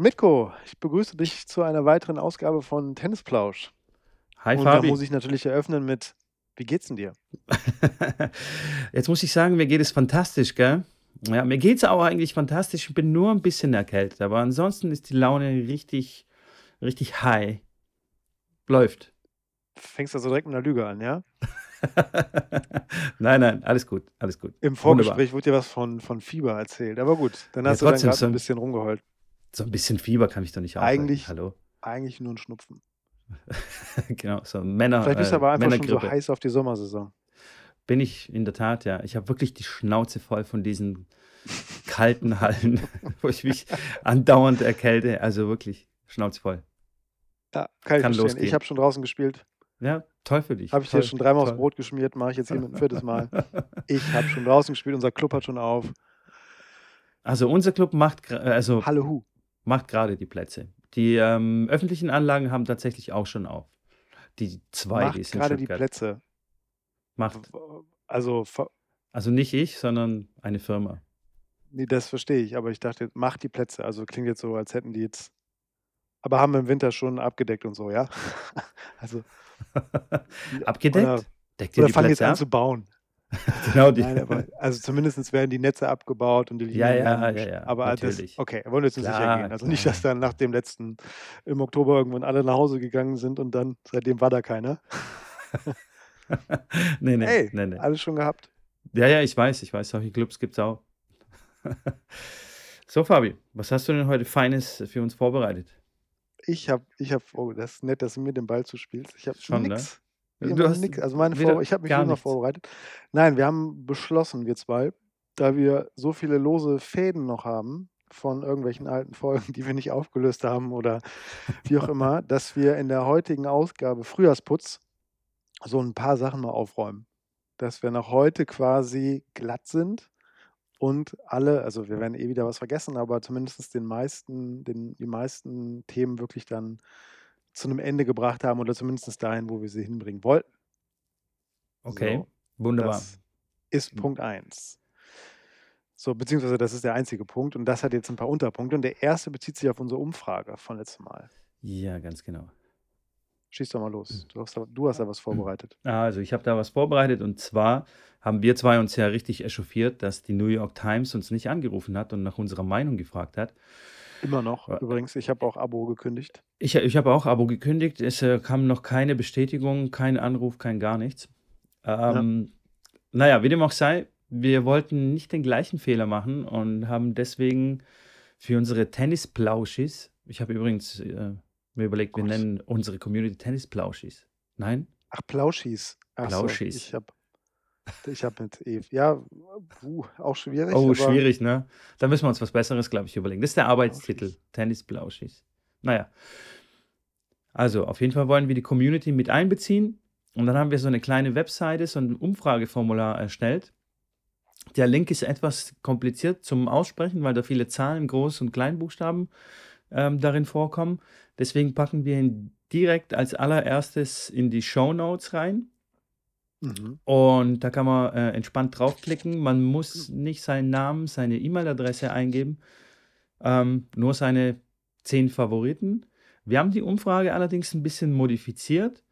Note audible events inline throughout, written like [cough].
Mitko, ich begrüße dich zu einer weiteren Ausgabe von Tennisplausch. Hi Und da Fabi. muss ich natürlich eröffnen mit, wie geht's denn dir? [laughs] Jetzt muss ich sagen, mir geht es fantastisch, gell? Ja, mir geht es auch eigentlich fantastisch. Ich bin nur ein bisschen erkältet, aber ansonsten ist die Laune richtig, richtig high. Läuft. Fängst also direkt mit einer Lüge an, ja? [laughs] Nein, nein, alles gut, alles gut. Im Wunderbar. Vorgespräch wurde dir was von, von Fieber erzählt. Aber gut, dann Ja, hast du dann gerade so ein, bisschen rumgeheult. So ein bisschen Fieber kann ich doch nicht aufhalten. Eigentlich, Hallo? eigentlich nur ein Schnupfen. [laughs] Genau, so Männer, Vielleicht bist du äh, aber einfach schon so heiß auf die Sommersaison. Bin ich in der Tat, ja. Ich habe wirklich die Schnauze voll von diesen kalten Hallen, [laughs] wo ich mich andauernd erkälte. Also wirklich Schnauze voll. Ja, kann ich Kann verstehen. Ich habe schon draußen gespielt. Ja, toll für dich. Habe ich dir Toll, schon dreimal aufs toll. Brot geschmiert, mache ich jetzt hier mit ein viertes Mal. [laughs] Ich habe schon draußen gespielt, unser Club hat schon auf. Also unser Club macht, also Hallehu. Macht gerade die Plätze. Die ähm, öffentlichen Anlagen haben tatsächlich auch schon auf. Die zwei, die Macht es in gerade die Plätze. macht. Also, Also nicht ich, sondern eine Firma. nee, das verstehe ich, aber ich dachte, macht die Plätze. Also klingt jetzt so, als hätten die jetzt, aber haben im Winter schon abgedeckt und so, ja? [laughs] Also, [laughs] oder, Abgedeckt? Deckt ihr oder die fangen jetzt Plätze an ab? zu bauen. [laughs] Genau die. Nein, aber also zumindest werden die Netze abgebaut und die Ja, Linien ja, ja, gesch- ja, aber das, natürlich. okay, wollen wir jetzt nicht sicher Klar, gehen. Also nicht, dass klar. dann nach dem letzten, im Oktober irgendwann alle nach Hause gegangen sind und dann, seitdem war da keiner. [laughs] nee, nee, Ey, nee, nee. alles schon gehabt. Ja, ja, ich weiß, ich weiß, solche Clubs gibt es auch. [laughs] so, Fabi, was hast du denn heute Feines für uns vorbereitet? Ich habe, ich habe, oh, das ist nett, dass du mir den Ball zuspielst. Ich habe Schon, ne? Du hast nix. Also meine Vor ich habe mich immer vorbereitet. Nein, wir haben beschlossen, wir zwei, da wir so viele lose Fäden noch haben von irgendwelchen alten Folgen, [laughs] die wir nicht aufgelöst haben oder wie auch immer, [laughs] dass wir in der heutigen Ausgabe Frühjahrsputz so ein paar Sachen mal aufräumen. Dass wir noch heute quasi glatt sind und alle, also wir werden eh wieder was vergessen, aber zumindest den meisten, den, die meisten Themen wirklich dann zu einem Ende gebracht haben oder zumindest dahin, wo wir sie hinbringen wollten. Okay, So, wunderbar. das ist Hm. Punkt 1. So, beziehungsweise das ist der einzige Punkt und das hat jetzt ein paar Unterpunkte und der erste bezieht sich auf unsere Umfrage von letztem Mal. Ja, ganz genau. Schieß doch mal los. Du hast da, du hast da was vorbereitet. Also, ich habe da was vorbereitet und zwar haben wir zwei uns ja richtig echauffiert, dass die New York Times uns nicht angerufen hat und nach unserer Meinung gefragt hat. Immer noch, Ja. übrigens. Ich habe auch Abo gekündigt. Ich, ich habe auch Abo gekündigt, es äh, kam noch keine Bestätigung, kein Anruf, kein gar nichts. Ja. Ähm, naja, wie dem auch sei, wir wollten nicht den gleichen Fehler machen und haben deswegen für unsere Tennisplauschis, ich habe übrigens äh, mir überlegt, wir nennen unsere Community Tennisplauschis. Nein? Ach, Plauschis. Ach so, Plauschis. ich habe ich hab mit Eve. Ja, puh, auch schwierig. Oh, schwierig, ne? Da müssen wir uns was Besseres, glaube ich, überlegen. Das ist der Arbeitstitel, Plauschis. Tennisplauschis. Naja, also auf jeden Fall wollen wir die Community mit einbeziehen und dann haben wir so eine kleine Webseite, so ein Umfrageformular erstellt. Der Link ist etwas kompliziert zum Aussprechen, weil da viele Zahlen, Groß- und Kleinbuchstaben ähm, darin vorkommen. Deswegen packen wir ihn direkt als allererstes in die Show Notes rein. Mhm. Und da kann man äh, entspannt draufklicken. Man muss nicht seinen Namen, seine E-Mail-Adresse eingeben, ähm, nur seine zehn Favoriten. Wir haben die Umfrage allerdings ein bisschen modifiziert,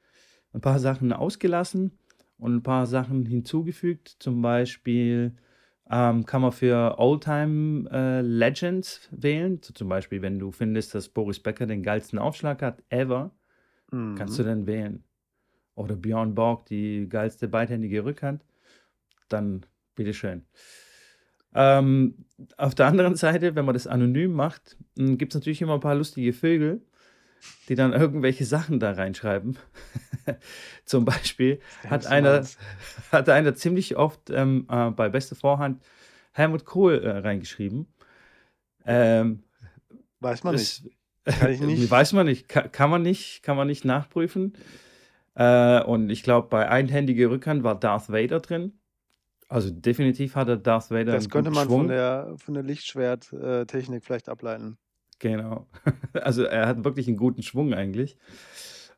ein paar Sachen ausgelassen und ein paar Sachen hinzugefügt. Zum Beispiel ähm, kann man für Oldtime äh, Legends wählen. So zum Beispiel, wenn du findest, dass Boris Becker den geilsten Aufschlag hat, ever, kannst du Mhm. dann wählen. Oder Björn Borg die geilste beidhändige Rückhand, dann bitteschön. Ähm, auf der anderen Seite, wenn man das anonym macht, gibt es natürlich immer ein paar lustige Vögel, die dann irgendwelche Sachen da reinschreiben. [laughs] Zum Beispiel hat einer, [laughs] hat einer ziemlich oft ähm, äh, bei Beste Vorhand Helmut Kohl äh, reingeschrieben. Ähm, Weiß man nicht. das Kann ich [laughs] nicht. weiß man nicht, kann, kann man nicht, kann man nicht nachprüfen. Äh, und ich glaube, bei einhändige Rückhand war Darth Vader drin. Also definitiv hatte Darth Vader Das könnte man von Schwung. der, von der Lichtschwert-Technik vielleicht ableiten. Genau. [laughs] Also er hat wirklich einen guten Schwung eigentlich.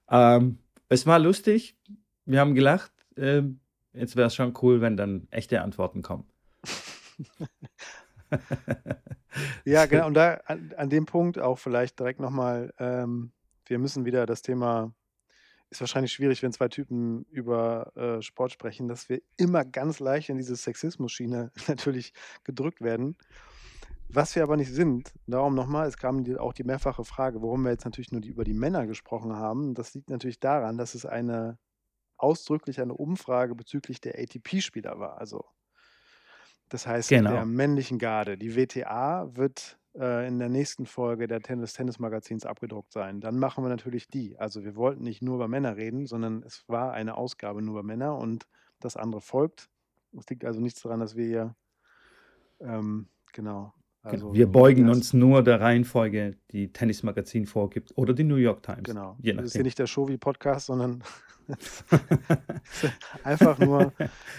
Ähm, es war lustig. Wir haben gelacht. Ähm, jetzt wäre es schon cool, wenn dann echte Antworten kommen. [laughs] Ja, [laughs] genau. Und da an, an dem Punkt auch vielleicht direkt nochmal, ähm, wir müssen wieder das Thema, ist wahrscheinlich schwierig, wenn zwei Typen über äh, Sport sprechen, dass wir immer ganz leicht in diese Sexismus-Schiene [laughs] natürlich gedrückt werden. Was wir aber nicht sind, darum nochmal, es kam die, auch die mehrfache Frage, warum wir jetzt natürlich nur die, über die Männer gesprochen haben. Das liegt natürlich daran, dass es eine ausdrücklich eine Umfrage bezüglich der ATP-Spieler war. Also das heißt, der Genau. männlichen Garde. Die WTA wird äh, in der nächsten Folge der Tennis Tennis Magazins abgedruckt sein. Dann machen wir natürlich die. Also wir wollten nicht nur über Männer reden, sondern es war eine Ausgabe nur über Männer und das andere folgt. Es liegt also nichts daran, dass wir hier ähm, genau. Also Wir beugen uns nur der Reihenfolge, die Tennismagazin vorgibt oder die New York Times. genau. Je Das ist hier nicht der Shovi-Podcast, sondern [laughs] [laughs] einfach nur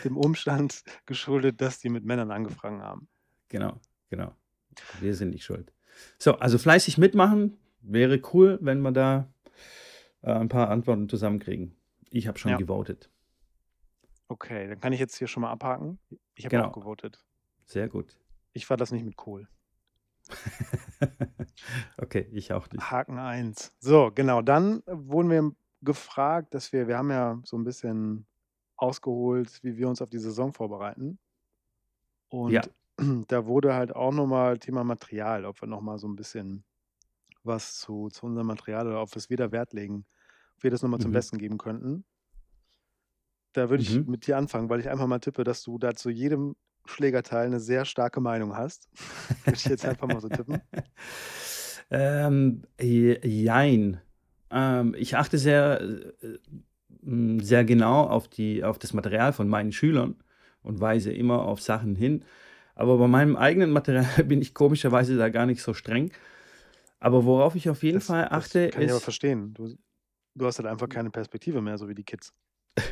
dem Umstand geschuldet, dass die mit Männern angefangen haben. genau, genau. Wir sind nicht schuld. So, also fleißig mitmachen. Wäre cool, wenn wir da äh, ein paar Antworten zusammenkriegen. Ich habe schon Ja. gewotet. Okay, dann kann ich jetzt hier schon mal abhaken. Ich habe Genau. auch gewotet. Sehr gut. Ich war das nicht mit Kohl. [laughs] okay, ich auch nicht. Haken 1. So, genau. Dann wurden wir gefragt, dass wir, wir haben ja so ein bisschen ausgeholt, wie wir uns auf die Saison vorbereiten. Und Ja. [clears throat] da wurde halt auch nochmal Thema Material, ob wir nochmal so ein bisschen was zu, zu unserem Material oder auf es wieder Wert legen, ob wir das nochmal zum Mhm. Besten geben könnten. Da würde ich Mhm. mit dir anfangen, weil ich einfach mal tippe, dass du da zu jedem Schlägerteil eine sehr starke Meinung hast. [laughs] würde ich jetzt einfach mal so tippen. [laughs] ähm, je- jein. Ähm, ich achte sehr, äh, m, sehr genau auf, die, auf das Material von meinen Schülern und weise immer auf Sachen hin. Aber bei meinem eigenen Material [laughs] bin ich komischerweise da gar nicht so streng. Aber worauf ich auf jeden Das, Fall das achte, kann ich aber ist. verstehen. Du, du hast halt einfach keine Perspektive mehr, so wie die Kids. [laughs]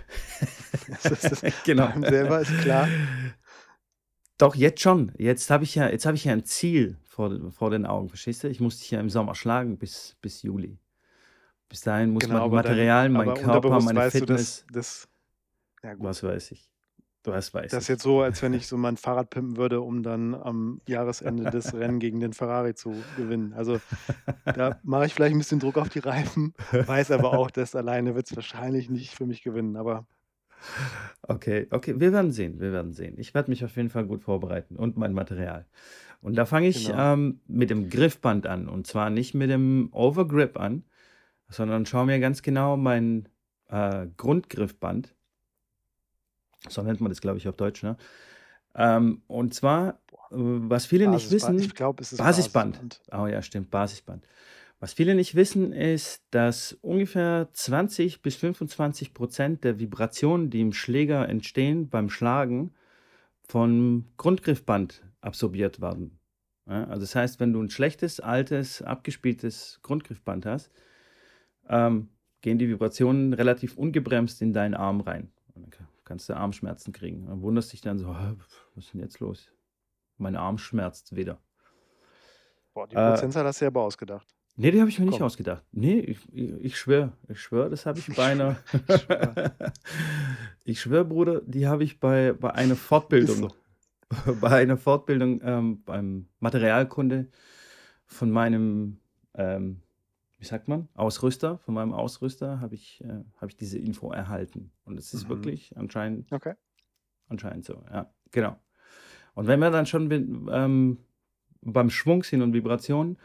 Das ist, [laughs] genau. beim selber ist klar. Doch, jetzt schon. Jetzt habe ich ja, jetzt habe ich ja ein Ziel vor, vor den Augen, verstehst du? Ich muss dich ja im Sommer schlagen bis, bis Juli. Bis dahin muss Genau, mein aber dein, Material, mein Körper, meine weißt du, Fitness, dass, dass ja was weiß ich. Was weiß das ist jetzt so, als wenn ich so mein Fahrrad pimpen würde, um dann am Jahresende das [laughs] Rennen gegen den Ferrari zu gewinnen. Also [laughs] da mache ich vielleicht ein bisschen Druck auf die Reifen, weiß aber auch, dass alleine wird es wahrscheinlich nicht für mich gewinnen. Aber Okay, okay, wir werden sehen, wir werden sehen. Ich werde mich auf jeden Fall gut vorbereiten und mein Material. Und da fange ich genau. ähm, mit dem Griffband an und zwar nicht mit dem Overgrip an, sondern schaue mir ganz genau mein äh, Grundgriffband, so nennt man das, glaube ich, auf Deutsch, ne? Ähm, und zwar, äh, was viele nicht Basisband, ich wissen, glaube, es ist Basisband. Basisband. Oh ja, stimmt, Basisband. Was viele nicht wissen, ist, dass ungefähr 20 bis 25 Prozent der Vibrationen, die im Schläger entstehen beim Schlagen, vom Grundgriffband absorbiert werden. Ja, also das heißt, wenn du ein schlechtes, altes, abgespieltes Grundgriffband hast, ähm, gehen die Vibrationen relativ ungebremst in deinen Arm rein. Kannst du Armschmerzen kriegen. Dann wunderst dich dann so, "Hä, was ist denn jetzt los? Mein Arm schmerzt wieder. Boah, die Äh, Prozentzahl hast du ja aber ausgedacht. Nee, die habe ich mir nicht Komm, ausgedacht. Nee, ich, schwöre, ich schwöre, das habe ich ich [laughs] bei schwöre, einer. ich schwöre. [laughs] ich schwöre, Bruder, die habe ich bei, bei einer Fortbildung, so. [laughs] bei einer Fortbildung ähm, beim Materialkunde von meinem, ähm, wie sagt man, Ausrüster, von meinem Ausrüster habe ich, äh, habe ich diese Info erhalten. Und es ist Mhm. wirklich anscheinend, Okay. anscheinend so, ja, genau. Und wenn wir dann schon ähm, beim Schwung sind und Vibrationen,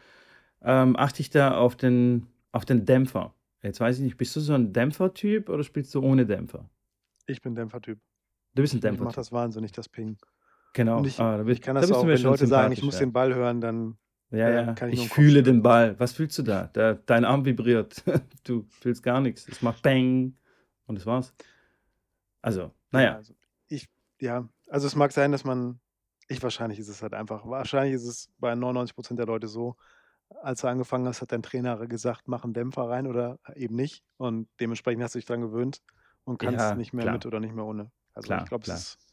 ähm, achte ich da auf den, auf den Dämpfer. Jetzt weiß ich nicht, bist du so ein Dämpfertyp oder spielst du ohne Dämpfer? Ich bin Dämpfertyp. Du bist ein Mich macht Dämpfertyp. das wahnsinnig, das Ping. Und Genau. ich, Ah, da, ich bist, kann da das bist du auch, wenn schon Leute sagen, ich muss ja. den Ball hören, dann Ja, äh, ja. kann ich Ich fühle den schütteln. Ball. Was fühlst du da? Der, dein Arm vibriert. [laughs] Du fühlst gar nichts. Es macht Bang. Und das war's. Also, Ja, naja. also ich, ja, also es mag sein, dass man, ich wahrscheinlich ist es halt einfach, wahrscheinlich ist es bei 99 Prozent der Leute so, als du angefangen hast, hat dein Trainer gesagt, mach einen Dämpfer rein oder eben nicht. Und dementsprechend hast du dich dran gewöhnt und kannst Ja, nicht mehr klar. mit oder nicht mehr ohne. Also ich Klar, glaube, es ist,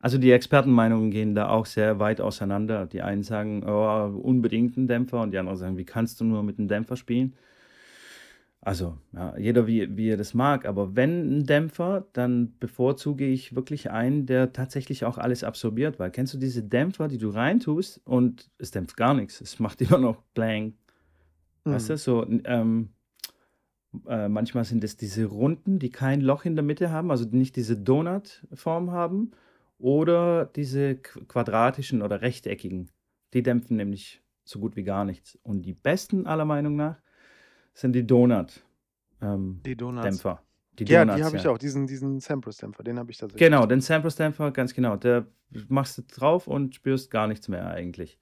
Also die Expertenmeinungen gehen da auch sehr weit auseinander. Die einen sagen, oh, unbedingt ein Dämpfer und die anderen sagen, wie kannst du nur mit einem Dämpfer spielen? Also, ja, jeder wie, wie er das mag, aber wenn ein Dämpfer, dann bevorzuge ich wirklich einen, der tatsächlich auch alles absorbiert, weil kennst du diese Dämpfer, die du reintust und es dämpft gar nichts, es macht [laughs] immer noch Blang. Weißt du, Mhm. so, ähm, äh, manchmal sind es diese Runden, die kein Loch in der Mitte haben, also nicht diese Donut-Form haben, oder diese qu- quadratischen oder rechteckigen. Die dämpfen nämlich so gut wie gar nichts. Und die besten aller Meinung nach sind die Donut. Ähm, Die Donuts. Dämpfer. Die Ja, die Donuts, habe ich ja. auch, diesen, diesen Sampras-Dämpfer, den habe ich tatsächlich. Genau, den Samples-Dämpfer, ganz genau. Der machst du drauf und spürst gar nichts mehr eigentlich.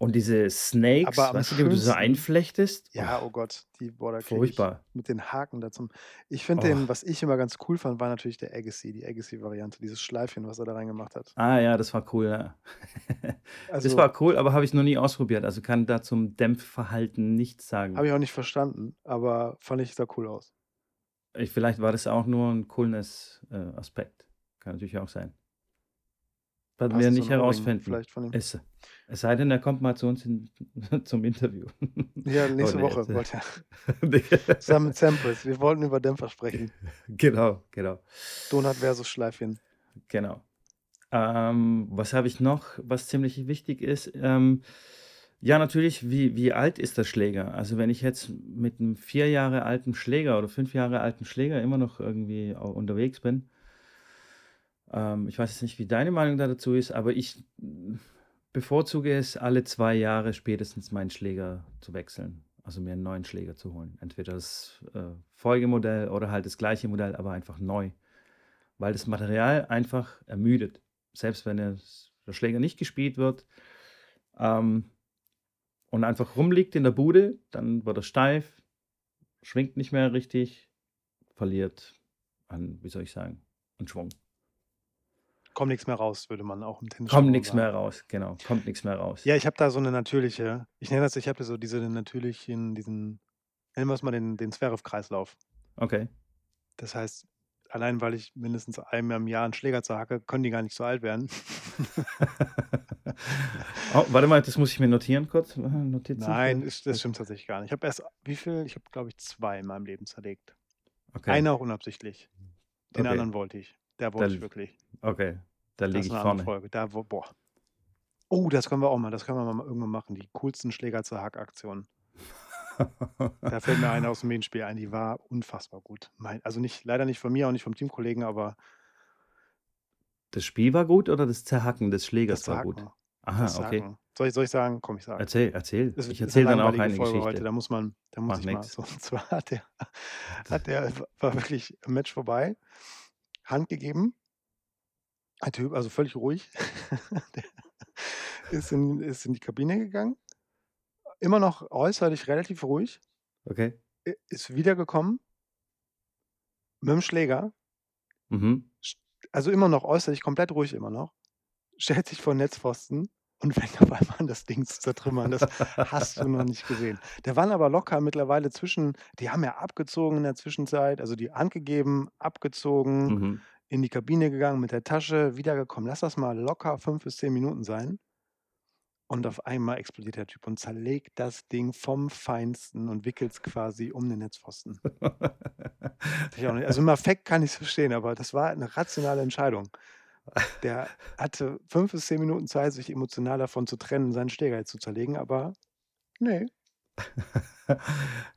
Und diese Snakes, Aber am weißt du, die du so schönsten- einflechtest? Ja, Oh, oh Gott, die boah, da krieg furchtbar. Mit den Haken dazu. Ich finde Oh. den, was ich immer ganz cool fand, war natürlich der Agassi, die Agassi-Variante, dieses Schleifchen, was er da reingemacht hat. Ah ja, das war cool, ja. [laughs] Also das war cool, aber habe ich noch nie ausprobiert. Also kann da zum Dämpfverhalten nichts sagen. habe ich auch nicht verstanden, aber fand ich sah cool aus. Ich, vielleicht war das auch nur ein Coolness-Aspekt. Kann natürlich auch sein. Hast wir nicht herausfinden. Vielleicht von ihm. Es, es sei denn, er kommt mal zu uns in, [laughs] zum Interview. Ja, nächste Oh, nee, Woche wollte er. [laughs] [laughs] Zusammen mit Sampras. Wir wollten über Dämpfer sprechen. genau, genau. Donut versus Schleifchen. Genau. Ähm, was habe ich noch, was ziemlich wichtig ist? Ähm, ja, natürlich, wie, wie alt ist der Schläger? Also wenn ich jetzt mit einem vier Jahre alten Schläger oder fünf Jahre alten Schläger immer noch irgendwie unterwegs bin, ähm, ich weiß jetzt nicht, wie deine Meinung da dazu ist, aber ich mm, bevorzuge es, alle zwei Jahre spätestens meinen Schläger zu wechseln. Also mir einen neuen Schläger zu holen. Entweder das äh, Folgemodell oder halt das gleiche Modell, aber einfach neu. Weil das Material einfach ermüdet. Selbst wenn der Schläger nicht gespielt wird ähm, und einfach rumliegt in der Bude, dann wird er steif, schwingt nicht mehr richtig, verliert an, wie soll ich sagen, an Schwung. Kommt nichts mehr raus, würde man auch im Tennis Kommt nichts mehr raus, genau, kommt nichts mehr raus. Ja, ich habe da so eine natürliche, ich nenne das, ich habe so diese natürlichen, diesen, nennen wir es mal den, den Zverev-Kreislauf. Okay. Das heißt, allein weil ich mindestens einmal im Jahr einen Schläger zerhacke, können die gar nicht so alt werden. [laughs] oh, warte mal, das muss ich mir notieren kurz. Äh, Notizen Nein, ist, das stimmt tatsächlich gar nicht. Ich habe erst, wie viel? Ich habe, glaube ich, zwei in meinem Leben zerlegt. Okay. Einer auch unabsichtlich. Den Okay. anderen wollte ich. Der wollte Dann ich wirklich. Okay, da Das ist ich vorne. Folge. Da, wo, boah. Oh, das können wir auch mal. Das können wir mal irgendwann machen. Die coolsten Schläger zur Hackaktion. Da [laughs] fällt mir eine aus dem Medienspiel ein, die war unfassbar gut. Mein, also nicht, leider nicht von mir, auch nicht vom Teamkollegen, aber Das Spiel war gut oder das Zerhacken des das Schlägers war gut? Aha, Das okay. Soll ich, soll ich sagen? Komm, ich sage. Erzähl, erzähl. Es Ich erzähle dann auch eine Folge Geschichte. heute, da muss man, da muss Macht ich mal. nix. So, [laughs] und zwar hat der, hat der, war wirklich Match vorbei, Hand gegeben, ein Typ, also völlig ruhig, [laughs] ist in, ist in die Kabine gegangen, immer noch äußerlich relativ ruhig, Okay. ist wiedergekommen mit dem Schläger, Mhm. also immer noch äußerlich komplett ruhig immer noch, stellt sich vor Netzpfosten und [laughs] fängt auf einmal an, das Ding zu zertrümmern. Das hast du noch nicht gesehen. Der waren aber locker mittlerweile zwischen, die haben ja abgezogen in der Zwischenzeit, also die Hand gegeben, abgezogen, Mhm. In die Kabine gegangen mit der Tasche, wiedergekommen. Lass das mal locker fünf bis zehn Minuten sein. Und auf einmal explodiert der Typ und zerlegt das Ding vom Feinsten und wickelt es quasi um den Netzpfosten. [laughs] Also im Affekt kann ich es verstehen, aber das war eine rationale Entscheidung. Der hatte fünf bis zehn Minuten Zeit, sich emotional davon zu trennen, seinen Schläger jetzt zu zerlegen, aber nee,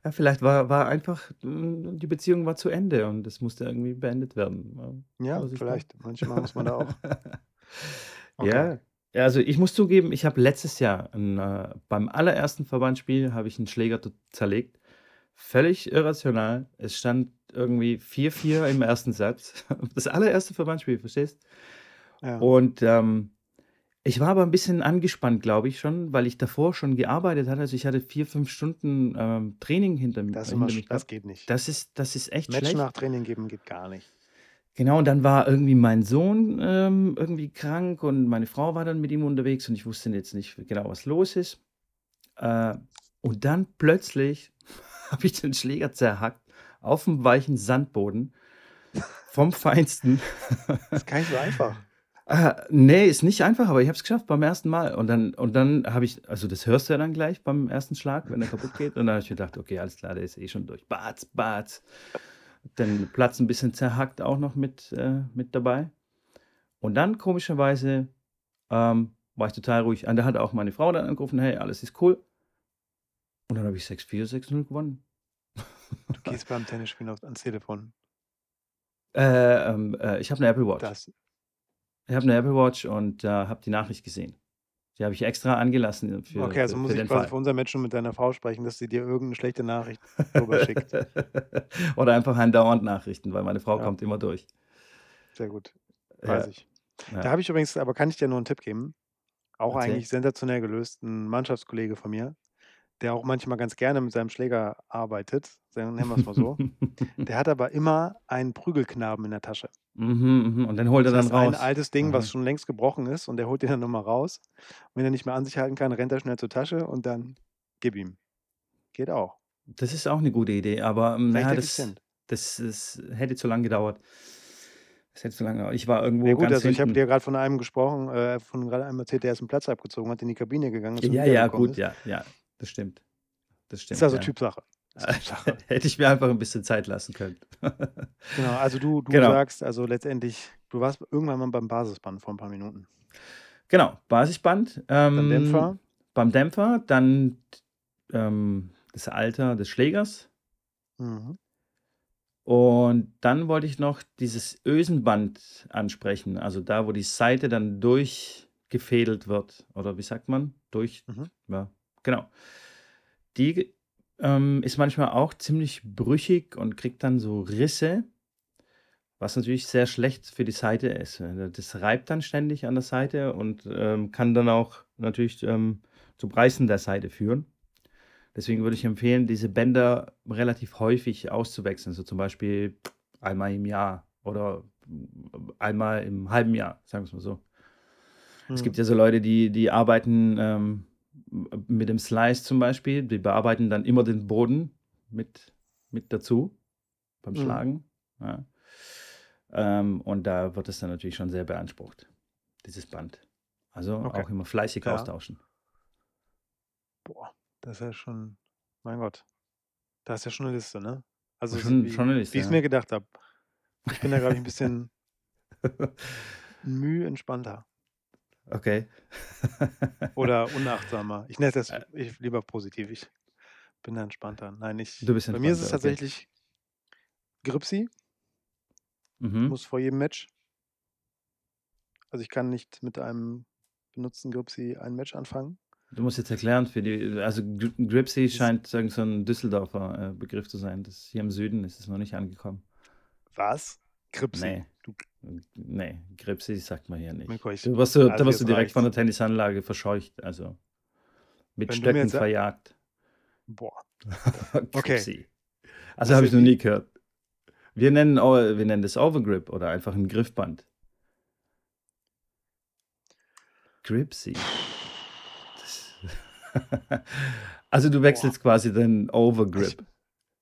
ja, vielleicht war, war einfach, mm, die Beziehung war zu Ende und es musste irgendwie beendet werden. ja, Vorsichtig. vielleicht. Manchmal muss man da auch. [laughs] Okay. Ja, ja, also ich muss zugeben, ich habe letztes Jahr ein, äh, beim allerersten Verbandsspiel habe ich einen Schläger t- zerlegt. Völlig irrational. Es stand irgendwie 4-4 im ersten Satz. [laughs] Das allererste Verbandsspiel, verstehst? Ja. Und ähm, ich war aber ein bisschen angespannt, glaube ich schon, weil ich davor schon gearbeitet hatte. Also ich hatte vier, fünf Stunden ähm, Training hinter, Das, ist hinter mich sch- das gehabt. geht nicht. Das ist, das ist echt Match schlecht. nach Training geben geht gar nicht. Genau, und dann war irgendwie mein Sohn ähm, irgendwie krank und meine Frau war dann mit ihm unterwegs und ich wusste jetzt nicht genau, was los ist. Äh, und dann plötzlich [laughs] habe ich den Schläger zerhackt auf dem weichen Sandboden vom [laughs] Feinsten. Das ist gar nicht so einfach. Äh, ne, ist nicht einfach, aber ich habe es geschafft beim ersten Mal. Und dann und dann habe ich also, das hörst du ja dann gleich beim ersten Schlag, wenn der kaputt geht. Und dann habe ich gedacht: „Okay, alles klar, der ist eh schon durch. Batz, batz.“ Dann Platz 'n bisschen zerhackt auch noch mit äh, mit dabei. Und dann komischerweise, ähm, war ich total ruhig. Und da hat auch meine Frau dann angerufen: „Hey, alles ist cool.“ Und dann habe ich 6:4, 6:0 gewonnen. Du gehst beim Tennisspielen ans Telefon? Äh, ähm, äh, ich habe 'ne Apple Watch. Das Ich habe 'ne Apple Watch und, äh, habe die Nachricht gesehen. Die habe ich extra angelassen für Okay, also für muss für ich quasi Fall. für unser Match mit deiner Frau sprechen, dass sie dir irgend 'ne schlechte Nachricht [laughs] rüberschickt. Oder einfach andauernd Nachrichten, weil meine Frau Ja. kommt immer durch. Sehr gut, weiß Ja. ich. Ja. Da habe ich übrigens aber kann ich dir nur 'n Tipp geben, auch Erzähl. eigentlich sensationell gelöst, 'n Mannschaftskollege von mir, der auch manchmal ganz gerne mit seinem Schläger arbeitet, nennen wir's mal so. [laughs] Der hat aber immer einen Prügelknaben in der Tasche. Mhm, mhm. Und den holt er Das dann heißt, ein raus. altes Ding, was schon längst gebrochen ist und der holt den dann noch mal raus. Und wenn er nicht mehr an sich halten kann, rennt er schnell zur Tasche und dann gib ihm. Geht auch. Das ist auch 'ne gute Idee, aber, hm, Recht ja, das effizient. das das hätte zu lang gedauert. Das hätte zu lange gedauert. Ich war Ja irgendwo gut, ganz also ich habe hinten. dir grad von einem gesprochen äh, von grade einem erzählt, der ist 'n Platz abgezogen hat, in die Kabine gegangen ist und Ja, ja, wiedergekommen gut, ist. ja, ja, das stimmt. Das Ist stimmt, also ja. Typsache. [laughs] Hätte ich mir einfach 'n bisschen Zeit lassen können. [laughs] Genau, also du du Genau. sagst also letztendlich, du warst irgendwann mal beim Basisband vor 'n paar Minuten. Genau, Basisband, Beim ähm, Dämpfer? beim Dämpfer, dann, ähm, das Alter des Schlägers. Mhm. Und dann wollte ich noch dieses Ösenband ansprechen, also da, wo die Saite dann durchgefädelt wird oder wie sagt man? Durch Mhm. ja, genau. Die, ähm, ist manchmal auch ziemlich brüchig und kriegt dann so Risse, was natürlich sehr schlecht für die Saite ist. Das reibt dann ständig an der Saite und, ähm, kann dann auch natürlich, ähm, zum Reißen der Saite führen. Deswegen würde ich empfehlen, diese Bänder relativ häufig auszuwechseln, so zum Beispiel einmal im Jahr oder einmal im halben Jahr, sagen wir's mal so. Es gibt Mhm. ja so Leute, die die arbeiten, ähm, mit dem Slice zum Beispiel, die bearbeiten dann immer den Boden mit mit dazu beim Mhm. Schlagen, ja. Ähm, und da wird es dann natürlich schon sehr beansprucht, dieses Band. Also Okay. auch immer fleißig Ja. austauschen. Boah, das ist ja schon mein Gott. Da du ja schon 'ne Liste, ne? Also so Schon wie schon 'ne wie Liste, ich's ja. mir gedacht habe. Ich bin da, glaube ich, 'n bisschen [laughs] Müh entspannter. Okay. Oder [laughs] unachtsamer. Ich nenne jetzt ich lieber positiv. Ich bin da entspannter. Nein, ich Du bist bei mir ist es okay. tatsächlich Gripsi. Mhm. Muss vor jedem Match. Also, ich kann nicht mit einem benutzten Gripsi ein Match anfangen. Du musst jetzt erklären für die also Gr Gripsi Das scheint so 'n Düsseldorfer, äh, Begriff zu sein. Das hier im Süden ist es noch nicht angekommen. Was? Gripsi? Ne. Du Ne, Gripsi sagt man hier nicht. Ich Da wirst du da also wirst du direkt von der reicht's. Tennisanlage verscheucht, also mit Wenn Stöcken jetzt verjagt. Boah. [laughs] Okay. Also, habe ich noch nie gehört. Wir nennen wir nennen das Overgrip oder einfach 'n Griffband. Gripsi. Das [laughs] also, du Boah. wechselst quasi den Ich Overgrip.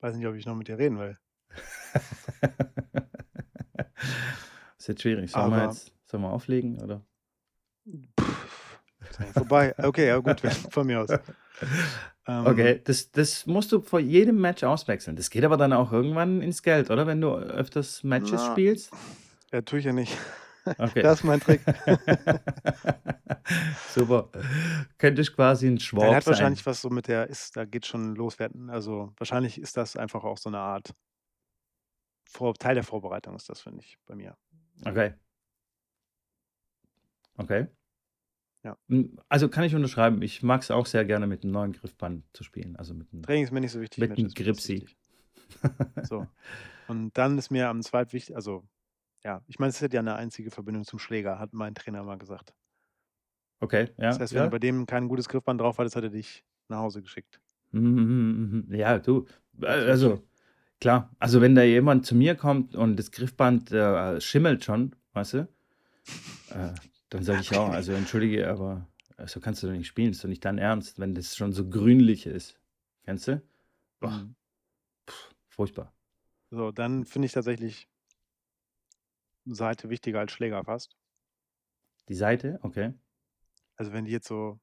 weiß nicht, ob ich noch mit dir reden will. [laughs] Ist jetzt schwierig. Sollen wir jetzt sollen wir auflegen, oder? Eigentlich vorbei. Okay, ja gut, von mir aus. [laughs] Ähm Okay, das das musst du vor jedem Match auswechseln. Das geht aber dann auch irgendwann ins Geld, oder? Wenn du öfters Matches Na, spielst? ja, tue ich ja nicht. Okay. [laughs] Das ist mein Trick. [laughs] Super. Könntest quasi 'n Nein, Schwab hat wahrscheinlich sein. was so mit der ist da geht's schon los. Also, wahrscheinlich ist das einfach auch so 'ne Art Vor Teil der Vorbereitung ist das, finde ich, bei mir. Okay. Okay. Ja. Hm, also, kann ich unterschreiben. Ich mag's auch sehr gerne, mit 'nem neuen Griffband zu spielen, also mit 'nem Training ist mir nicht so wichtig, mit Matches 'nem ist mir ganz Gripsi. So. Und dann ist mir am zweitwicht also, ja, ich meine, es hat ja 'ne einzige Verbindung zum Schläger, hat mein Trainer mal gesagt. Okay, Das ja, heißt, wenn du ja. bei dem kein gutes Griffband drauf hattest, hat er dich nach Hause geschickt. Mhm, mhm, mhm. Ja, du, äh, also. Klar. Also, wenn da jemand zu mir kommt und das Griffband, äh, schimmelt schon, weißt du, äh, dann sage ich auch. „Also, entschuldige, aber so kannst du doch nicht spielen. Ist doch nicht dein Ernst, wenn das schon so grünlich ist.“ Kennst du? Boah. Mhm. Furchtbar. So, dann finde ich tatsächlich Saite wichtiger als Schläger fast. Die Seite? Okay. Also, wenn die jetzt so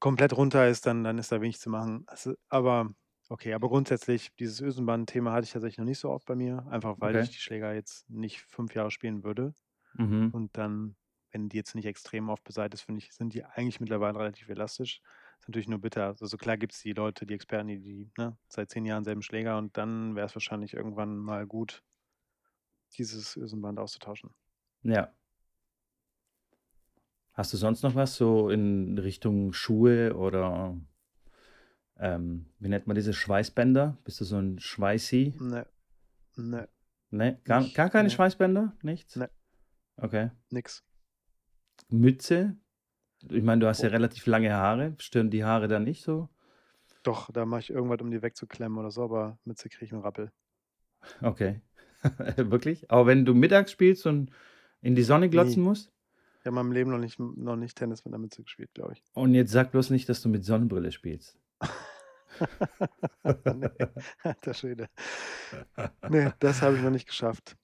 komplett runter ist, dann dann ist da wenig zu machen. Also, aber okay, aber grundsätzlich, dieses Ösenbahn-Thema hatte ich tatsächlich noch nicht so oft bei mir, einfach weil Okay. ich die Schläger jetzt nicht 5 Jahre spielen würde. Mhm. Und dann, wenn die jetzt nicht extrem oft beseitigt ist, finde ich, sind die eigentlich mittlerweile relativ elastisch. Ist natürlich nur bitter. Also so klar gibt es die Leute, die Experten, die, die ne, seit 10 Jahren selben Schläger und dann wäre es wahrscheinlich irgendwann mal gut, dieses Ösenband auszutauschen. Ja. Hast du sonst noch was so in Richtung Schuhe oder ähm, wie nennt man diese Schweißbänder? Bist du so ein Schweißi? Ne, ne, Ne, gar, Nicht- gar keine ne. Schweißbänder? Nichts? Ne. Okay. nix. Mütze? Ich meine, du hast ja Oh. relativ lange Haare. Stören die Haare dann nicht so? Doch, da mache ich irgendwas, um die wegzuklemmen oder so, aber Mütze kriege ich einen Rappel. Okay. [laughs] Wirklich? Aber wenn du mittags spielst und in die Sonne glotzen Nie. musst? Ich habe in meinem Leben noch nicht, noch nicht Tennis mit einer Mütze gespielt, glaube ich. Und jetzt sag bloß nicht, dass du mit Sonnenbrille spielst. [laughs] nee, alter Schwede. Nee, das habe ich noch nicht geschafft.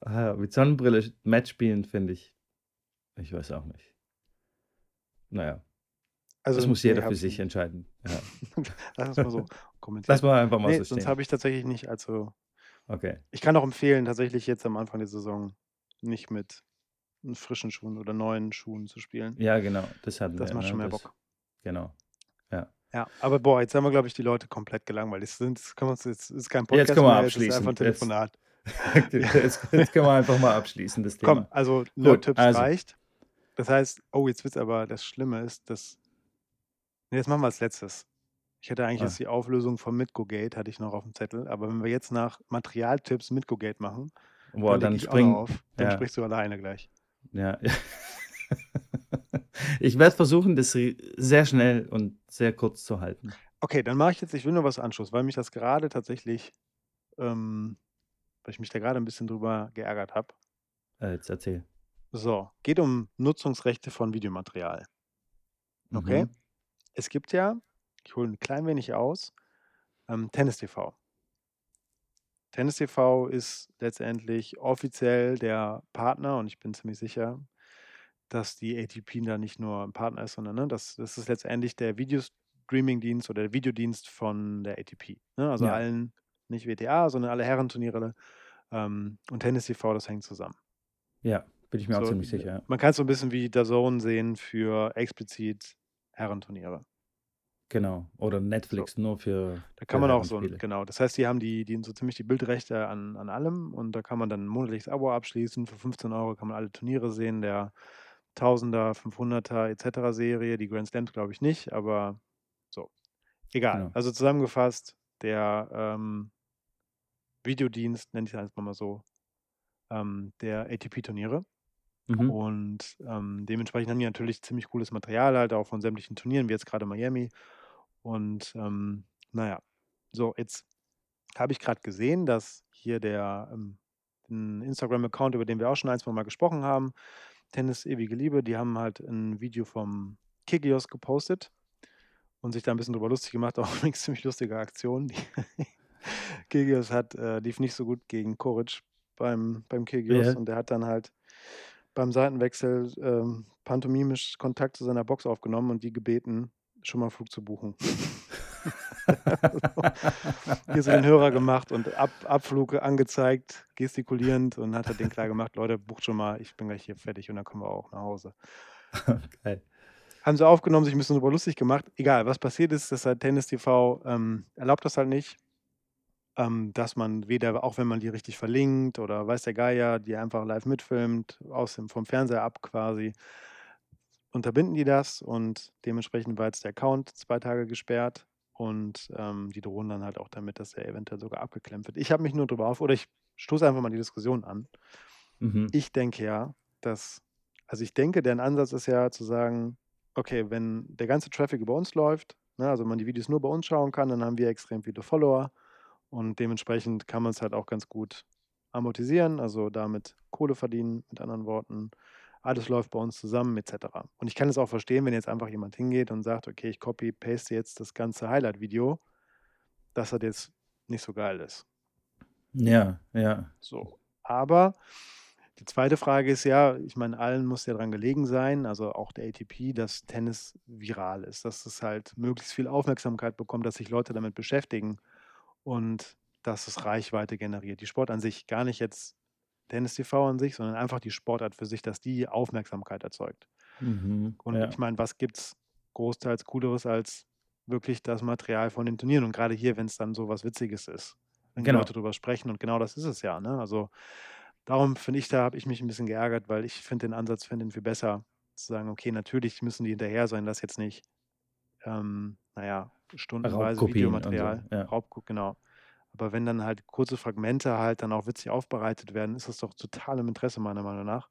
Ah, mit Sonnenbrille Match spielen, finde ich. Ich weiß auch nicht. Naja, Also, das muss nee, jeder hab für ich sich entscheiden. Ja. [laughs] Lass uns mal so [laughs] kommentieren. Lass mal einfach mal Nee, so sonst stehen. habe ich tatsächlich nicht, also Okay. ich kann auch empfehlen, tatsächlich jetzt am Anfang der Saison nicht mit frischen Schuhen oder neuen Schuhen zu spielen. Ja, genau. Das hatten Das macht Ne? schon mehr Das, Bock. genau. Ja. Aber boah, jetzt haben wir, glaube ich, die Leute komplett gelangweilt. Das, sind, das können wir uns, jetzt ist kein Jetzt Podcast können wir mehr, es ist abschließen. einfach ein Jetzt, Telefonat. [laughs] jetzt, jetzt können wir einfach mal abschließen, das Komm, Thema. also no Gut, Tipps also. reicht. Das heißt, oh, jetzt wird's aber, das Schlimme ist, dass, nee, das machen wir als letztes. Ich hätte eigentlich Ah. jetzt die Auflösung vom Midgo-Gate, hatte ich noch auf dem Zettel, aber wenn wir jetzt nach Materialtipps Midgo-Gate machen, Boah, dann dann ich spring. auf. Dann Ja, sprichst du alleine gleich. ja. [laughs] Ich werde versuchen, das sehr schnell und sehr kurz zu halten. Okay, dann mache ich jetzt, ich will nur was Anschluss, weil mich das gerade tatsächlich, ähm, weil ich mich da gerade ein bisschen drüber geärgert habe. Äh, jetzt erzähl. So, geht um Nutzungsrechte von Videomaterial. Okay? Mhm. Es gibt ja, ich hole ein klein wenig aus, ähm, Tennis TV. Tennis TV ist letztendlich offiziell der Partner und ich bin ziemlich sicher, dass die ATP da nicht nur ein Partner ist, sondern ne, das, das ist letztendlich der Videostreaming-Dienst oder der Videodienst von der ATP. Ne? Also Ja. allen, nicht WTA, sondern alle Herrenturniere ähm, und Tennis TV, das hängt zusammen. Ja, bin ich mir auch So, ziemlich sicher. man kann es so ein bisschen wie der Zone sehen für explizit Herrenturniere. Genau. Oder Netflix nur für, Da kann man auch so, ein, genau. Das heißt, die haben die, die so ziemlich die Bildrechte an, an allem und da kann man dann ein monatliches Abo abschließen. Für 15 Euro kann man alle Turniere sehen, der Tausender, 500er etc. Serie. Die Grand Slams glaube ich nicht, aber so. Egal. Genau. Also zusammengefasst, der ähm, Videodienst, nenne ich es einfach mal so, ähm, der ATP-Turniere. Mhm. Und ähm, dementsprechend haben die natürlich ziemlich cooles Material, halt auch von sämtlichen Turnieren, wie jetzt gerade Miami. Und ähm, naja, so, jetzt habe ich gerade gesehen, dass hier der ähm, Instagram-Account, über den wir auch schon ein, zwei Mal gesprochen haben, Tennis Ewige Liebe, die haben halt ein Video vom Kigios gepostet und sich da ein bisschen drüber lustig gemacht, [laughs] auch übrigens ziemlich lustige Aktion. Die [laughs] Kigios hat, äh, lief nicht so gut gegen Koric beim, beim Kigios Ja. und der hat dann halt beim Seitenwechsel ähm, pantomimisch Kontakt zu seiner Box aufgenommen und die gebeten, schon mal einen Flug zu buchen. [laughs] [laughs] Hier so den Hörer gemacht und Ab Abflug angezeigt, gestikulierend und hat halt den klar gemacht, Leute, bucht schon mal, ich bin gleich hier fertig und dann kommen wir auch nach Hause. [laughs] Geil. Haben sie aufgenommen, sich ein bisschen drüber lustig gemacht. Egal, was passiert ist, dass halt Tennis TV ähm, erlaubt das halt nicht, ähm, dass man weder, auch wenn man die richtig verlinkt oder weiß der Geier, die einfach live mitfilmt, aus dem, vom Fernseher ab quasi, unterbinden die das und dementsprechend war jetzt der Account zwei Tage gesperrt und ähm, die drohen dann halt auch damit, dass er eventuell sogar abgeklemmt wird. Ich habe mich nur drüber auf, oder ich stoße einfach mal die Diskussion an. Mhm. Ich denke ja, dass, also ich denke, deren Ansatz ist ja zu sagen, okay, wenn der ganze Traffic über uns läuft, ne, also man die Videos nur bei uns schauen kann, dann haben wir extrem viele Follower und dementsprechend kann man es halt auch ganz gut amortisieren, also damit Kohle verdienen, mit anderen Worten. Alles läuft bei uns zusammen, etc. Und ich kann es auch verstehen, wenn jetzt einfach jemand hingeht und sagt, okay, ich copy, paste jetzt das ganze Highlight-Video, dass das jetzt nicht so geil ist. Ja, ja. So. Aber die zweite Frage ist ja, ich meine, allen muss ja dran gelegen sein, also auch der ATP, dass Tennis viral ist, dass es halt möglichst viel Aufmerksamkeit bekommt, dass sich Leute damit beschäftigen und dass es Reichweite generiert. Die Sport an sich, gar nicht jetzt Tennis TV an sich, sondern einfach die Sportart für sich, dass die Aufmerksamkeit erzeugt. Mhm, Und ja. ich meine, was gibt es großteils Cooleres als wirklich das Material von den Turnieren? Und gerade hier, wenn es dann so was Witziges ist, wenn die Genau. Leute drüber sprechen und genau das ist es ja. Ne? Also darum finde ich, da habe ich mich ein bisschen geärgert, weil ich finde den Ansatz, finde viel besser, zu sagen, okay, natürlich müssen die hinterher sein, dass jetzt nicht, ähm, naja, stundenweise Raubkopien und so, Videomaterial, ja. Raubko genau. Aber wenn dann halt kurze Fragmente halt dann auch witzig aufbereitet werden, ist das doch total im Interesse meiner Meinung nach.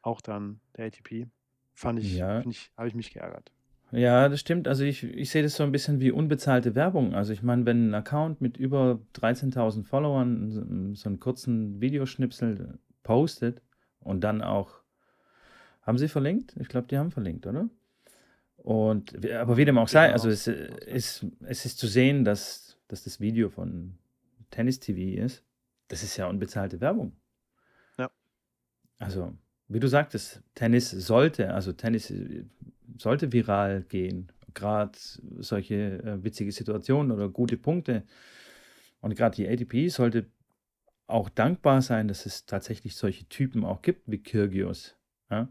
Auch dann der ATP. Fand ich, Ja. ich, habe ich mich geärgert. Ja, das stimmt. Also ich, ich sehe das so ein bisschen wie unbezahlte Werbung. Also ich meine, wenn ein Account mit über 13.000 Followern so- so einen kurzen Videoschnipsel postet und dann auch, haben sie verlinkt? Ich glaube, die haben verlinkt, oder? Und, aber wie dem auch sei, also es ist, es ist zu sehen, dass, dass das Video von Tennis TV ist. Das ist ja unbezahlte Werbung. Ja. Also, wie du sagtest, Tennis sollte, also Tennis äh, sollte viral gehen. Gerade solche äh, witzige Situationen oder gute Punkte. Und gerade die ATP sollte auch dankbar sein, dass es tatsächlich solche Typen auch gibt wie Kyrgios. Ja?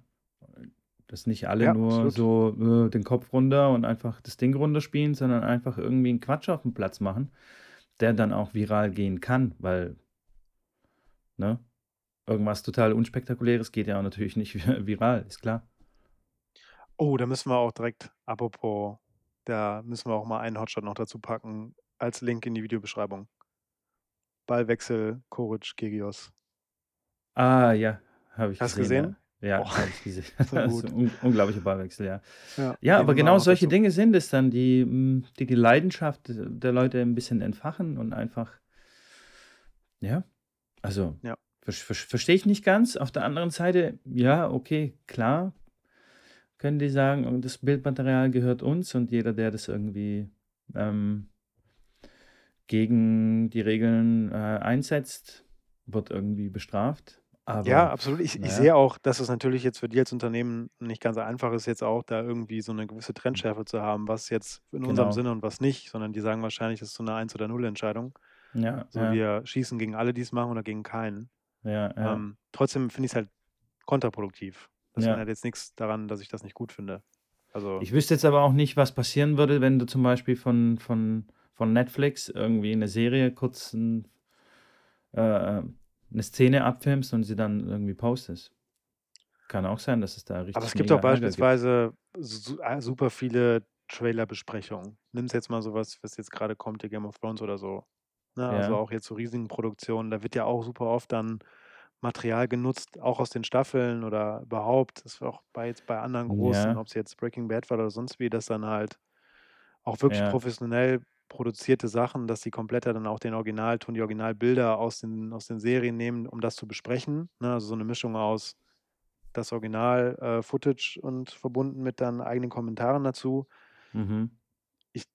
Dass nicht alle Ja, nur absolut. so äh, den Kopf runter und einfach das Ding runterspielen, sondern einfach irgendwie einen Quatsch auf dem Platz machen, der dann auch viral gehen kann, weil ne, irgendwas total Unspektakuläres geht ja auch natürlich nicht [laughs] viral, ist klar. Oh, da müssen wir auch direkt, apropos, da müssen wir auch mal einen Hotshot noch dazu packen, als Link in die Videobeschreibung. Ballwechsel, Koric, Gegios. Ah, ja, habe ich Hast du gesehen. gesehen? Ja, gesehen. [laughs] so un unglaublicher Ballwechsel, ja. Ja, Ja, aber genau solche. Dinge sind es dann, die, mm, die die Leidenschaft der Leute ein bisschen entfachen und einfach, ja, also Ja. ver ver verstehe ich nicht ganz. Auf der anderen Seite, ja, okay, klar, können die sagen, das Bildmaterial gehört uns und jeder, der das irgendwie ähm, gegen die Regeln äh, einsetzt, wird irgendwie bestraft. Ja, Aber absolut. Ich, ich naja, sehe auch, dass es natürlich jetzt für die als Unternehmen nicht ganz einfach ist, jetzt auch da irgendwie so eine gewisse Trendschärfe zu haben, was jetzt in unserem genau. Sinne und was nicht, sondern die sagen wahrscheinlich, das ist so eine 1 oder 0 Entscheidung. Ja, So, ja, wir schießen gegen alle, die es machen oder gegen keinen. ja, ja, Ähm, trotzdem finde ich es halt kontraproduktiv. Das ja. ändert jetzt nichts daran, dass ich das nicht gut finde. Also, Ich wüsste jetzt aber auch nicht, was passieren würde, wenn du zum Beispiel von, von, von Netflix irgendwie eine Serie kurz ein, äh, eine Szene abfilmst und sie dann irgendwie postest. Kann auch sein, dass es da aber richtig es gibt auch gibt. beispielsweise äh, super viele Trailer-Besprechungen. Nimm's jetzt mal sowas, was jetzt gerade kommt, hier Game of Thrones oder so. Ne? Also Ja, auch jetzt so riesigen Produktionen, da wird ja auch super oft dann Material genutzt, auch aus den Staffeln oder überhaupt. Das war auch bei jetzt bei anderen großen, ja, ob es jetzt Breaking Bad war oder sonst wie, dass dann halt auch wirklich ja, professionell produzierte Sachen, dass die Kompletter dann auch den Originalton, die Originalbilder aus den, aus den Serien nehmen, um das zu besprechen. Ne? Also so eine Mischung aus das Original-Footage und verbunden mit dann eigenen Kommentaren dazu. mhm. Ich,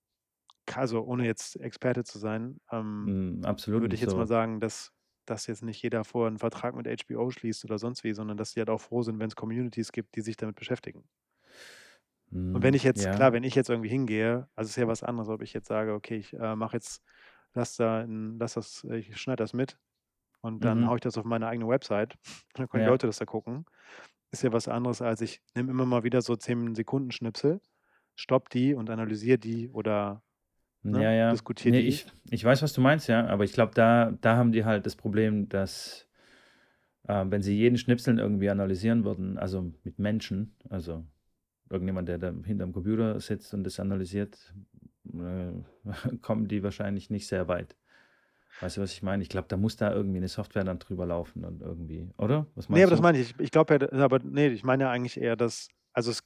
also ohne jetzt Experte zu sein, ähm, Mm, Absolut würde ich jetzt mal so. sagen, dass, dass jetzt nicht jeder vorher einen Vertrag mit HBO schließt oder sonst wie, sondern dass die halt auch froh sind, wenn es Communities gibt, die sich damit beschäftigen. Und wenn Mm, ich jetzt, Ja, klar, wenn ich jetzt irgendwie hingehe, also es ist ja was anderes, ob ich jetzt sage, okay, ich äh, mache jetzt, lass da, lass das, äh, ich schneide das mit und dann haue mhm. ich das auf meine eigene Website, [laughs] dann können die Ja, Leute das da gucken. Ist ja was anderes, als ich nehme immer mal wieder so 10 Sekunden Schnipsel, stopp die und analysiere die oder ne, ja, ja. diskutiere Nee, die. ich, ich weiß, was du meinst, ja, aber ich glaube, da, da haben die halt das Problem, dass äh, wenn sie jeden Schnipsel irgendwie analysieren würden, also mit Menschen, also irgendjemand, der da hinterm Computer sitzt und das analysiert, äh, [laughs] kommen die wahrscheinlich nicht sehr weit. Weißt du, was ich meine? Ich glaube, da muss da irgendwie eine Software dann drüber laufen und irgendwie, oder? Was Nee, aber meinst das du? meine ich. Ich, ich glaube ja, aber nee, ich meine ja eigentlich eher, dass, also es,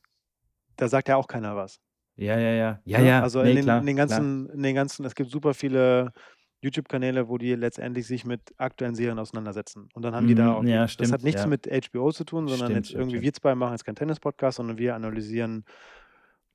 da sagt ja auch keiner was. Ja, ja, ja. Ja, Ne? ja. Also in Nee, den, klar, in den klar. ganzen, in den ganzen, es gibt super viele YouTube-Kanäle, wo die letztendlich sich mit aktuellen Serien auseinandersetzen. Und dann haben die da Mhm, auch, ja, das hat nichts ja. mit HBO zu tun, sondern Stimmt, jetzt irgendwie stimmt. wir zwei machen jetzt keinen Tennis-Podcast, sondern wir analysieren,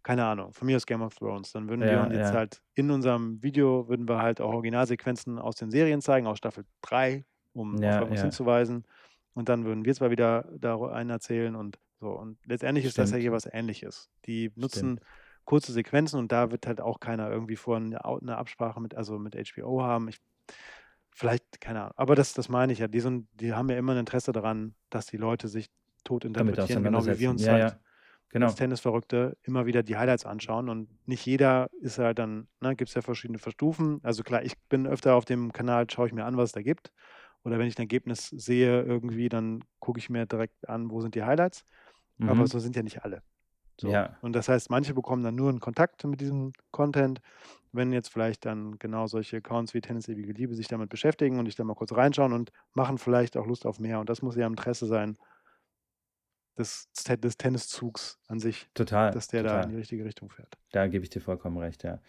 keine Ahnung, von mir aus Game of Thrones. Dann würden wir Ja, uns jetzt halt in unserem Video, würden wir halt auch Originalsequenzen aus den Serien zeigen, aus Staffel 3, um auf ja, irgendwas ja, hinzuweisen. und dann würden wir zwar wieder da einen erzählen und so. Und letztendlich ist das ja hier was Ähnliches. Die nutzen. Kurze Sequenzen und da wird halt auch keiner irgendwie vorher eine Absprache mit, also mit HBO haben. Ich, vielleicht, keine Ahnung. Aber das, das meine ich ja. Die, sind, die haben ja immer ein Interesse daran, dass die Leute sich tot interpretieren, genau wie wir uns Ja, halt ja. Genau. als Tennisverrückte immer wieder die Highlights anschauen und nicht jeder ist halt dann, ne, gibt es ja verschiedene Stufen. Also klar, ich bin öfter auf dem Kanal, schaue ich mir an, was es da gibt. Oder wenn ich ein Ergebnis sehe irgendwie, dann gucke ich mir direkt an, wo sind die Highlights. Aber Mhm. so sind ja nicht alle. So. Ja. Und das heißt, manche bekommen dann nur einen Kontakt mit diesem Content. Wenn jetzt vielleicht dann genau solche Accounts wie Tennis Ewige Liebe sich damit beschäftigen und ich da mal kurz reinschauen und machen vielleicht auch Lust auf mehr. Und das muss ja im Interesse sein des, des Tenniszugs an sich, Total. dass der da in total. die richtige Richtung fährt. Da gebe ich dir vollkommen recht, ja.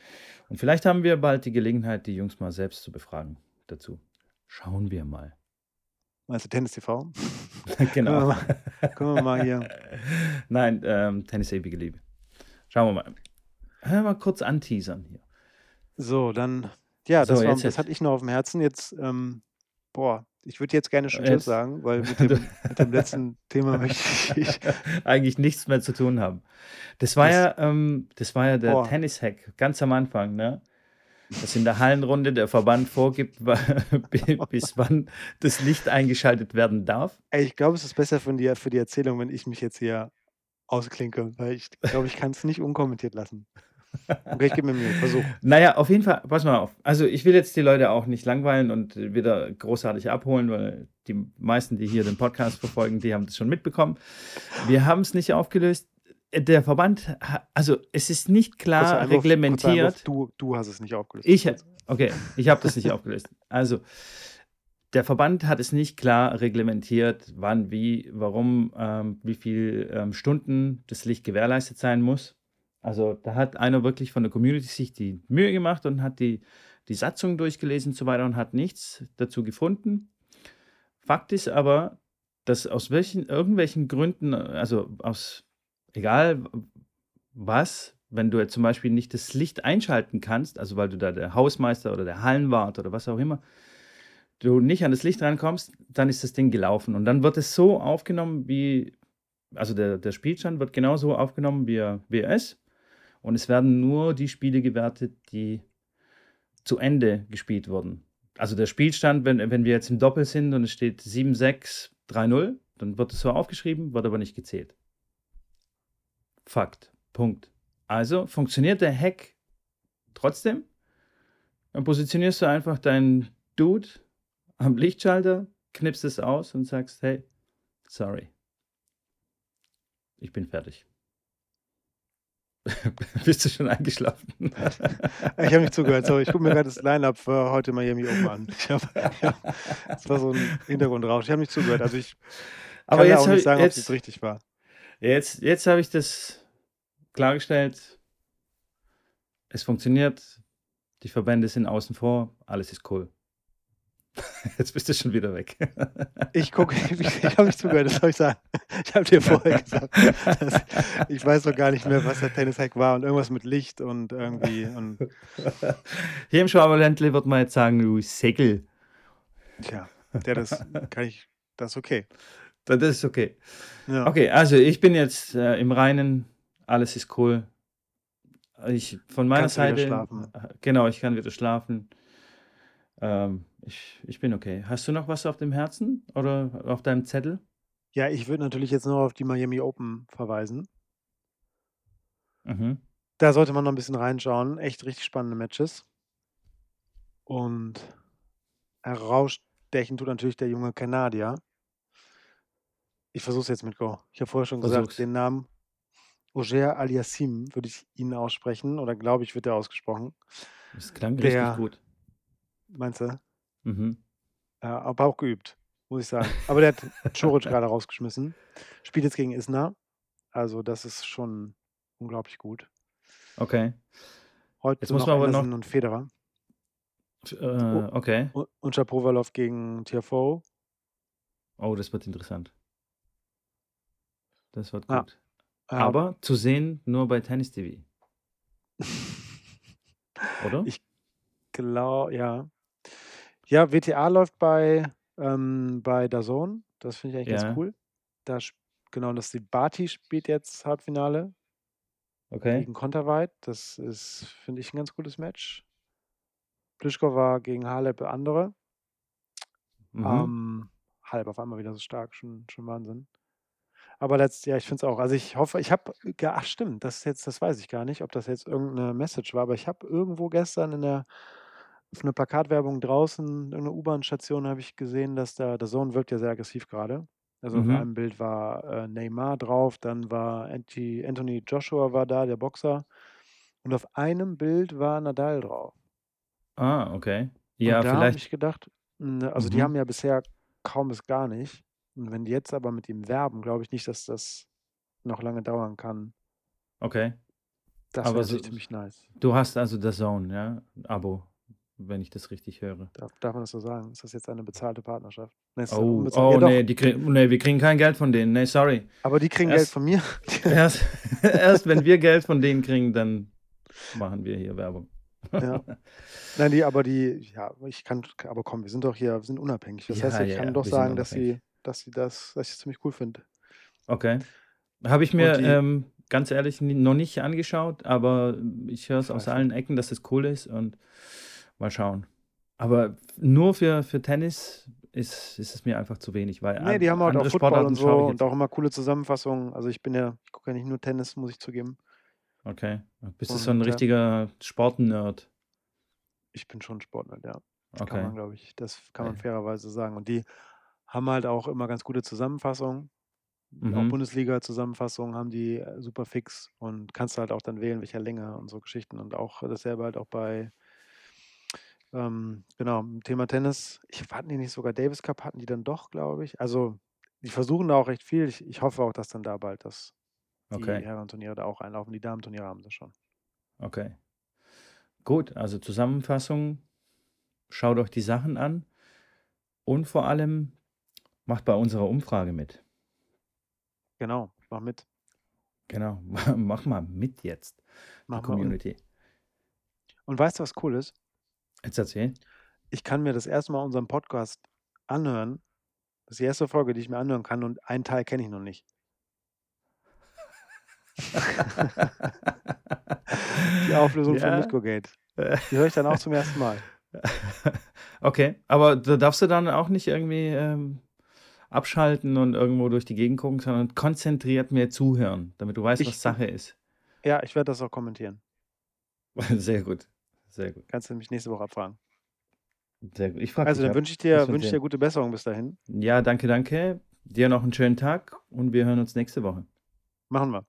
Und vielleicht haben wir bald die Gelegenheit, die Jungs mal selbst zu befragen dazu. Schauen wir mal. Meinst du Tennis TV? [laughs] genau. Können wir mal, können wir mal hier. [laughs] Nein, ähm, Tennis ewige Liebe. Schauen wir mal. Hören wir mal kurz anteasern hier. So, dann, ja, So, das, war, jetzt- das hatte ich noch auf dem Herzen. Jetzt, ähm, boah, ich würde jetzt gerne schon Tschüss sagen, weil [laughs] mit dem, mit dem letzten Thema möchte ich. Eigentlich nichts mehr zu tun haben. Das war Das- ja, ähm, das war ja der. Tennis-Hack, ganz am Anfang, ne? Dass in der Hallenrunde der Verband vorgibt, [laughs] bis wann das Licht eingeschaltet werden darf. Ich glaube, es ist besser für die, für die Erzählung, wenn ich mich jetzt hier ausklinke, weil ich glaube, ich kann es nicht unkommentiert lassen. Okay, ich gebe mir Mühe, Versuch. Naja, auf jeden Fall, pass mal auf. Also ich will jetzt die Leute auch nicht langweilen und wieder großartig abholen, weil die meisten, die hier den Podcast verfolgen, die haben das schon mitbekommen. Wir haben es nicht aufgelöst. Der Verband, also es ist nicht klar Einwurf- reglementiert. Einwurf, Du, du hast es nicht aufgelöst. Ich, okay, ich habe das nicht aufgelöst. Also, der Verband hat es nicht klar reglementiert, wann, wie, warum, ähm, wie viel ähm, Stunden das Licht gewährleistet sein muss. Also, da hat einer wirklich von der Community sich die Mühe gemacht und hat die, die Satzung durchgelesen und so weiter und hat nichts dazu gefunden. Fakt ist aber, dass aus welchen, irgendwelchen Gründen, also aus, egal was, wenn du jetzt zum Beispiel nicht das Licht einschalten kannst, also weil du da der Hausmeister oder der Hallenwart oder was auch immer, du nicht an das Licht rankommst, dann ist das Ding gelaufen. Und dann wird es so aufgenommen, wie, also der, der Spielstand wird genauso aufgenommen, wie ist. Und es werden nur die Spiele gewertet, die zu Ende gespielt wurden. Also der Spielstand, wenn, wenn wir jetzt im Doppel sind und es steht 7-6, 3-0, dann wird es so aufgeschrieben, wird aber nicht gezählt. Fakt. Punkt. Also funktioniert der Hack trotzdem. Dann positionierst du einfach deinen Dude am Lichtschalter, knippst es aus und sagst, hey, sorry. Ich bin fertig. [laughs] Bist du schon eingeschlafen? [laughs] Ich habe nicht zugehört, sorry. Ich gucke mir gerade das Line-Up für heute Miami Open an. Ich hab, [laughs] ja, das war so ein Hintergrundrausch. Ich habe nicht zugehört. Also ich Aber kann ja jetzt, auch hab nicht ich- sagen, ob es richtig war. jetzt, jetzt habe ich das klargestellt. Es funktioniert. Die Verbände sind außen vor. Alles ist cool. [laughs] Jetzt bist du schon wieder weg. [laughs] Ich gucke, ich, habe nicht zugehört, das soll ich sagen. [laughs] Ich habe dir vorher gesagt, dass, ich weiß doch gar nicht mehr, was der Tennis-Hack war und irgendwas mit Licht und irgendwie und Hier im Schwaberländle wird man jetzt sagen, du Segel. tja, der das kann ich, das ist okay. Das ist okay. Ja. Okay, also ich bin jetzt äh, im Reinen. Alles ist cool. Ich, von meiner Kannst Seite. schlafen. äh, Genau, ich kann wieder schlafen. Ähm, ich, ich bin okay. Hast du noch was auf dem Herzen oder auf deinem Zettel? Ja, ich würde natürlich jetzt noch auf die Miami Open verweisen. Mhm. Da sollte man noch ein bisschen reinschauen. Echt richtig spannende Matches. Und herausstechen tut natürlich der junge Kanadier. Ich versuche es jetzt mit Go. Ich habe vorher schon gesagt, Versuch's. den Namen Oger Aliassim würde ich ihn aussprechen oder glaube ich, wird er ausgesprochen. Das klang Der- richtig gut. Meinst du? Mhm. Äh, aber auch geübt, muss ich sagen. Aber der hat Choric gerade rausgeschmissen. Spielt jetzt gegen Isner. Also das ist schon unglaublich gut. Okay. Heute Jetzt muss noch man aber noch- und Federer. Äh, okay. Und, Shapovalov gegen Tiafoe. Oh, das wird interessant. Das wird Ja. gut. Aber zu sehen nur bei Tennis TV, [laughs] oder? Ich glaube, ja. Ja, WTA läuft bei, ähm, bei DAZN Das finde ich eigentlich ganz Ja. cool. Da genau, das die Barty spielt jetzt Halbfinale Okay. gegen Konterweit. Das ist, finde ich, 'n ganz cooles Match. Pliskova gegen Halep andere. Mhm. Ähm, Halep auf einmal wieder so stark, schon schon Wahnsinn. Aber letzt ja, ich finde es auch. Also, ich hoffe ich habe ach stimmt, das jetzt das weiß ich gar nicht, ob das jetzt irgend 'ne Message war, aber ich habe irgendwo gestern in der auf 'ner Plakatwerbung draußen, irgend 'ne U-Bahn-Station habe ich gesehen, dass da DAZN wirkt ja sehr aggressiv grade. Also, auf Mhm. einem Bild war, äh, Neymar drauf, dann war Anti Anthony Joshua war da, der Boxer. Und auf einem Bild war Nadal drauf. Ah, okay. Und Ja, da habe vielleicht ich gedacht, ne, also, die Mhm. haben ja bisher kaum bis gar nicht. Und wenn die jetzt aber mit ihm werben, glaube ich nicht, dass das noch lange dauern kann. Okay. Das Aber wäre so ziemlich nice. du hast also DAZN, ja, Abo, wenn ich das richtig höre. Darf darf man das so sagen? Ist das jetzt eine bezahlte Partnerschaft? Ne, ja Oh. Ja oh doch. ne, die krieg ne, wir kriegen kein Geld von denen. Ne, sorry. Aber die kriegen Geld Erst von mir. [laughs] erst [laughs] erst wenn wir Geld von denen kriegen, dann machen wir hier Werbung. Ja. Nein, die aber die ja, ich kann aber komm, wir sind doch hier wir sind unabhängig. Das heißt, Ja, ich ja, kann ja, doch sagen, dass sie dass sie das dass ich das ziemlich cool finde. Okay. Habe ich mir, Und die ähm, ganz ehrlich noch nicht angeschaut, aber ich höre es aus allen Ecken, dass es cool ist und mal schauen. Aber nur für für Tennis ist ist es mir einfach zu wenig, weil Ne, an die haben halt auch Football und Sportarten schaue so und auch immer coole Zusammenfassungen. Also, ich bin ja ich gucke ja nicht nur Tennis, muss ich zugeben. Okay. Bist du so 'n Und, äh richtiger Sportnerd? Ich bin schon Sportnerd, ja. Kann Okay. man, glaube ich das kann man Okay. fairerweise sagen. Und die haben halt auch immer ganz gute Zusammenfassungen. Auch Mhm. Bundesliga-Zusammenfassungen haben die, äh, super fix und kannst halt auch dann wählen, welcher Länge und so Geschichten. Und auch dasselbe halt auch bei ähm, genau, Thema Tennis. Ich hatten die nicht sogar Davis Cup hatten die dann doch, glaube ich. Also, die versuchen da auch recht viel. Ich ich hoffe auch, dass dann da bald das die Okay. Herrenturniere da auch einlaufen. Die Damenturniere haben sie schon. Okay. Gut, also Zusammenfassung, schaut euch die Sachen an und vor allem macht bei unserer Umfrage mit. Genau, mach mit. Genau, [laughs] mach mal mit jetzt, die Mach mal und Community. und weißt du, was cool ist? Jetzt erzähl. Ich kann mir das erste Mal unseren Podcast anhören. Das ist die erste Folge, die ich mir anhören kann und einen Teil kenne ich noch nicht. [laughs] Die Auflösung von Ja. Mythgogate. Die höre ich dann auch zum ersten Mal. [laughs] Okay, aber da darfst du dann auch nicht irgendwie, ähm, abschalten und irgendwo durch die Gegend gucken, sondern konzentriert mehr zuhören, damit du weißt, was Ich Sache ist. Ja, ich werde das auch kommentieren. [laughs] Sehr gut, sehr gut. Kannst du mich nächste Woche abfragen. Sehr gut. Ich frage Also, dann wünsche ich dir wird wünsche ich dir gute Besserung bis dahin. Ja, danke, danke. Dir noch 'n schönen Tag und wir hören uns nächste Woche. Machen wir.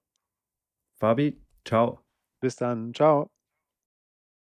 Fabi, tschau. Bis dann. Tschau.